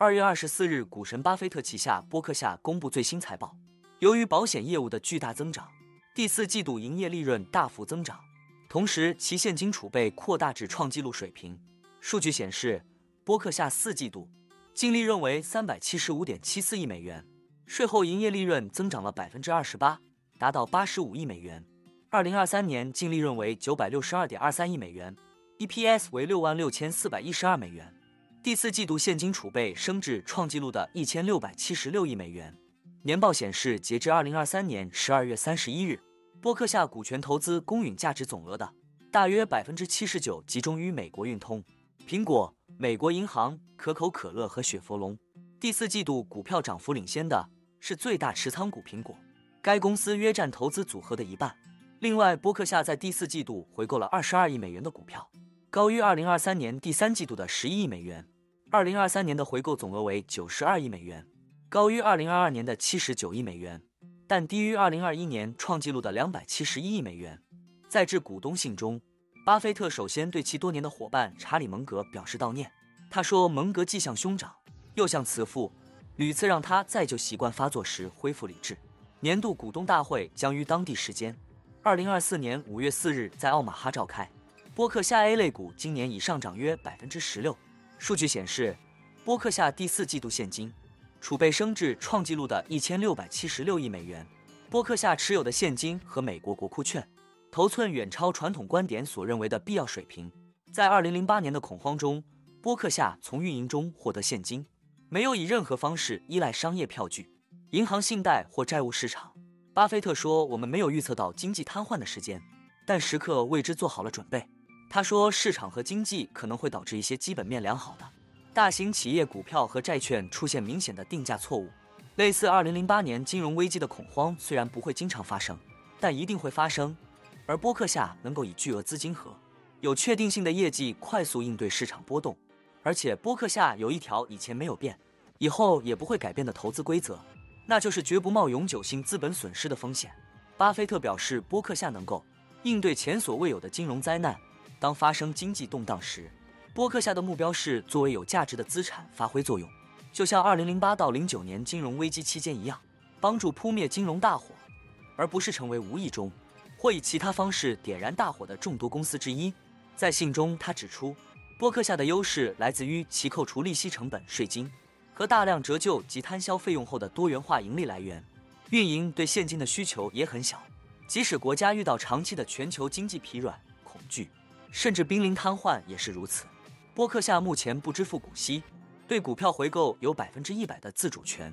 二月二十四日，股神巴菲特旗下波克夏公布最新财报。由于保险业务的巨大增长，第四季度营业利润大幅增长，同时其现金储备扩大至创纪录水平。数据显示，波克夏四季度净利润为三百七十五点七四亿美元，税后营业利润增长了百分之二十八，达到八十五亿美元。二零二三年净利润为九百六十二点二三亿美元，EPS 为六万六千四百一十二美元。第四季度现金储备升至创纪录的一千六百七十六亿美元。年报显示，截至二零二三年十二月三十一日，波克夏股权投资公允价值总额的大约百分之七十九集中于美国运通、苹果、美国银行、可口可乐和雪佛龙。第四季度股票涨幅领先的是最大持仓股苹果，该公司约占投资组合的一半。另外，波克夏在第四季度回购了二十二亿美元的股票。高于二零二三年第三季度的十一亿美元，二零二三年的回购总额为九十二亿美元，高于二零二二年的七十九亿美元，但低于二零二一年创纪录的两百七十一亿美元。在致股东信中，巴菲特首先对其多年的伙伴查理·蒙格表示悼念。他说：“蒙格既像兄长，又像慈父，屡次让他在旧习惯发作时恢复理智。”年度股东大会将于当地时间二零二四年五月四日在奥马哈召开。波克夏 A 类股今年已上涨约百分之十六。数据显示，波克夏第四季度现金储备升至创纪录的一千六百七十六亿美元。波克夏持有的现金和美国国库券头寸远超传统观点所认为的必要水平。在二零零八年的恐慌中，波克夏从运营中获得现金，没有以任何方式依赖商业票据、银行信贷或债务市场。巴菲特说：“我们没有预测到经济瘫痪的时间，但时刻为之做好了准备。”他说，市场和经济可能会导致一些基本面良好的大型企业股票和债券出现明显的定价错误。类似2008年金融危机的恐慌虽然不会经常发生，但一定会发生。而波克夏能够以巨额资金和有确定性的业绩快速应对市场波动。而且波克夏有一条以前没有变，以后也不会改变的投资规则，那就是绝不冒永久性资本损失的风险。巴菲特表示，波克夏能够应对前所未有的金融灾难。当发生经济动荡时，波克夏的目标是作为有价值的资产发挥作用，就像2008到09年金融危机期间一样，帮助扑灭金融大火，而不是成为无意中或以其他方式点燃大火的众多公司之一。在信中，他指出，波克夏的优势来自于其扣除利息成本、税金和大量折旧及摊销费用后的多元化盈利来源，运营对现金的需求也很小，即使国家遇到长期的全球经济疲软、恐惧。甚至濒临瘫痪也是如此。波克夏目前不支付股息，对股票回购有百分之一百的自主权，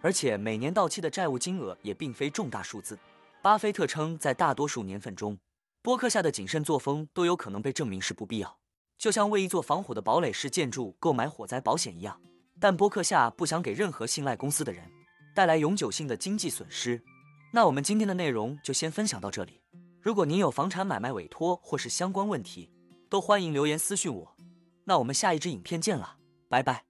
而且每年到期的债务金额也并非重大数字。巴菲特称，在大多数年份中，波克夏的谨慎作风都有可能被证明是不必要，就像为一座防火的堡垒式建筑购买火灾保险一样。但波克夏不想给任何信赖公司的人带来永久性的经济损失。那我们今天的内容就先分享到这里。如果您有房产买卖委托或是相关问题，都欢迎留言私信我。那我们下一支影片见了，拜拜。